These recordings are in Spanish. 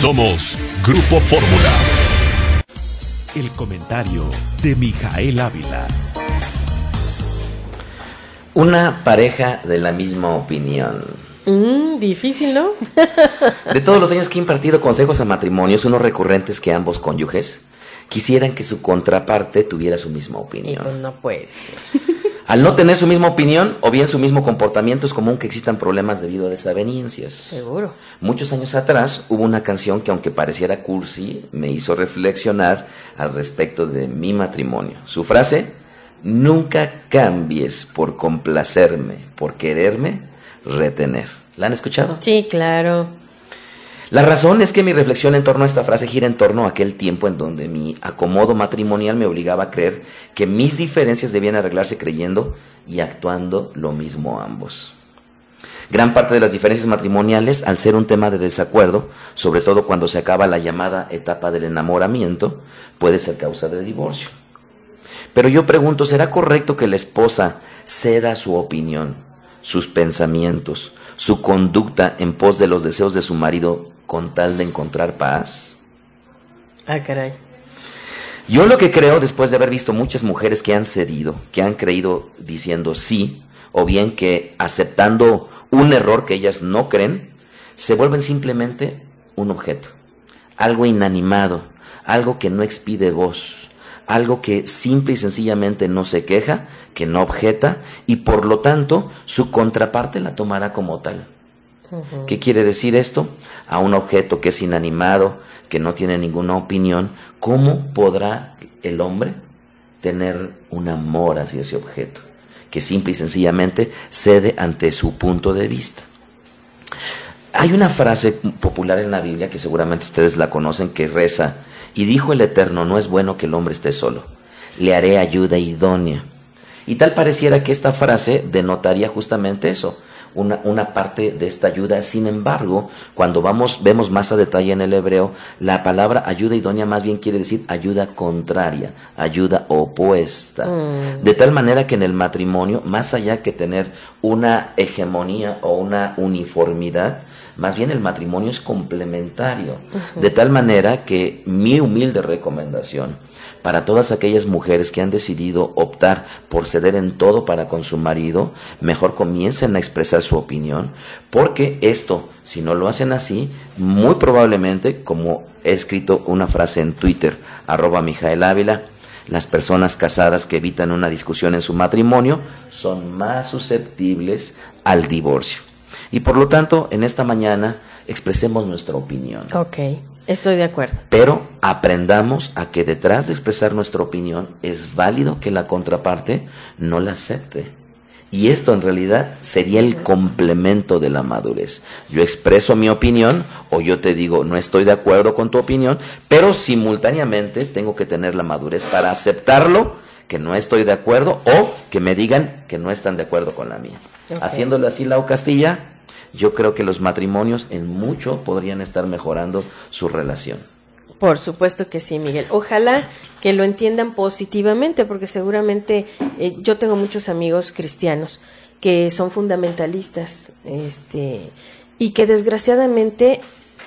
Somos Grupo Fórmula. El comentario de Mijael Ávila. Una pareja de la misma opinión. Mm, difícil, ¿no? De todos los años que he impartido consejos a matrimonios, unos recurrentes que ambos cónyuges quisieran que su contraparte tuviera su misma Y opinión. pues no puede ser. Al no tener su misma opinión o bien su mismo comportamiento, es común que existan problemas debido a desavenencias. Seguro. Muchos años atrás hubo una canción que aunque pareciera cursi, me hizo reflexionar al respecto de mi matrimonio. Su frase, nunca cambies por complacerme, por quererme retener. ¿La han escuchado? Sí, claro. La razón es que mi reflexión en torno a esta frase gira en torno a aquel tiempo en donde mi acomodo matrimonial me obligaba a creer que mis diferencias debían arreglarse creyendo y actuando lo mismo ambos. Gran parte de las diferencias matrimoniales, al ser un tema de desacuerdo, sobre todo cuando se acaba la llamada etapa del enamoramiento, puede ser causa de divorcio. Pero yo pregunto, ¿será correcto que la esposa ceda su opinión, sus pensamientos, su conducta en pos de los deseos de su marido con tal de encontrar paz? Ah, caray. Yo lo que creo, después de haber visto muchas mujeres que han cedido, que han creído diciendo sí, o bien que aceptando un error que ellas no creen, se vuelven simplemente un objeto, algo inanimado, algo que no expide voz, algo que simple y sencillamente no se queja, que no objeta, y por lo tanto su contraparte la tomará como tal. ¿Qué quiere decir esto? A un objeto que es inanimado, que no tiene ninguna opinión, ¿cómo podrá el hombre tener un amor hacia ese objeto? Que simple y sencillamente cede ante su punto de vista. Hay una frase popular en la Biblia que seguramente ustedes la conocen que reza, y dijo el Eterno, no es bueno que el hombre esté solo, le haré ayuda idónea. Y tal pareciera que esta frase denotaría justamente eso, una, una parte de esta ayuda. Sin embargo, cuando vamos, vemos más a detalle en el hebreo, la palabra ayuda idónea más bien quiere decir ayuda contraria, ayuda opuesta. De tal manera que en el matrimonio, más allá que tener una hegemonía o una uniformidad, más bien el matrimonio es complementario. De tal manera que mi humilde recomendación para todas aquellas mujeres que han decidido optar por ceder en todo para con su marido, mejor comiencen a expresar su opinión, porque esto, si no lo hacen así, muy probablemente, como he escrito una frase en Twitter, arroba Mijael Ávila, las personas casadas que evitan una discusión en su matrimonio son más susceptibles al divorcio. Y por lo tanto, en esta mañana expresemos nuestra opinión. Ok, estoy de acuerdo. Pero aprendamos a que detrás de expresar nuestra opinión es válido que la contraparte no la acepte. Y esto en realidad sería el complemento de la madurez. Yo expreso mi opinión o yo te digo no estoy de acuerdo con tu opinión, pero simultáneamente tengo que tener la madurez para aceptarlo, que no estoy de acuerdo o que me digan que no están de acuerdo con la mía. Haciéndolo así, Lau Castilla, yo creo que los matrimonios en mucho podrían estar mejorando su relación. Por supuesto que sí, Miguel. Ojalá que lo entiendan positivamente, porque seguramente eh, yo tengo muchos amigos cristianos que son fundamentalistas, este, y que desgraciadamente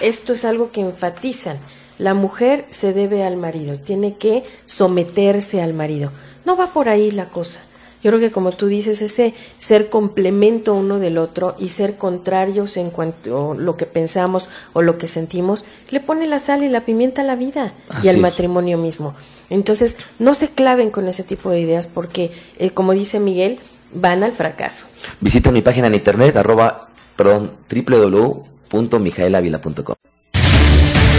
esto es algo que enfatizan. La mujer se debe al marido, tiene que someterse al marido. No va por ahí la cosa. Yo creo que como tú dices, ese ser complemento uno del otro y ser contrarios en cuanto a lo que pensamos o lo que sentimos, le pone la sal y la pimienta a la vida Así y al es. matrimonio mismo. Entonces, no se claven con ese tipo de ideas porque, eh, como dice Miguel, van al fracaso. Visita mi página en internet arroba, perdón, www.mijaelavila.com.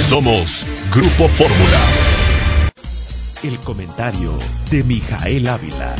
Somos Grupo Fórmula. El comentario de Mijael Ávila.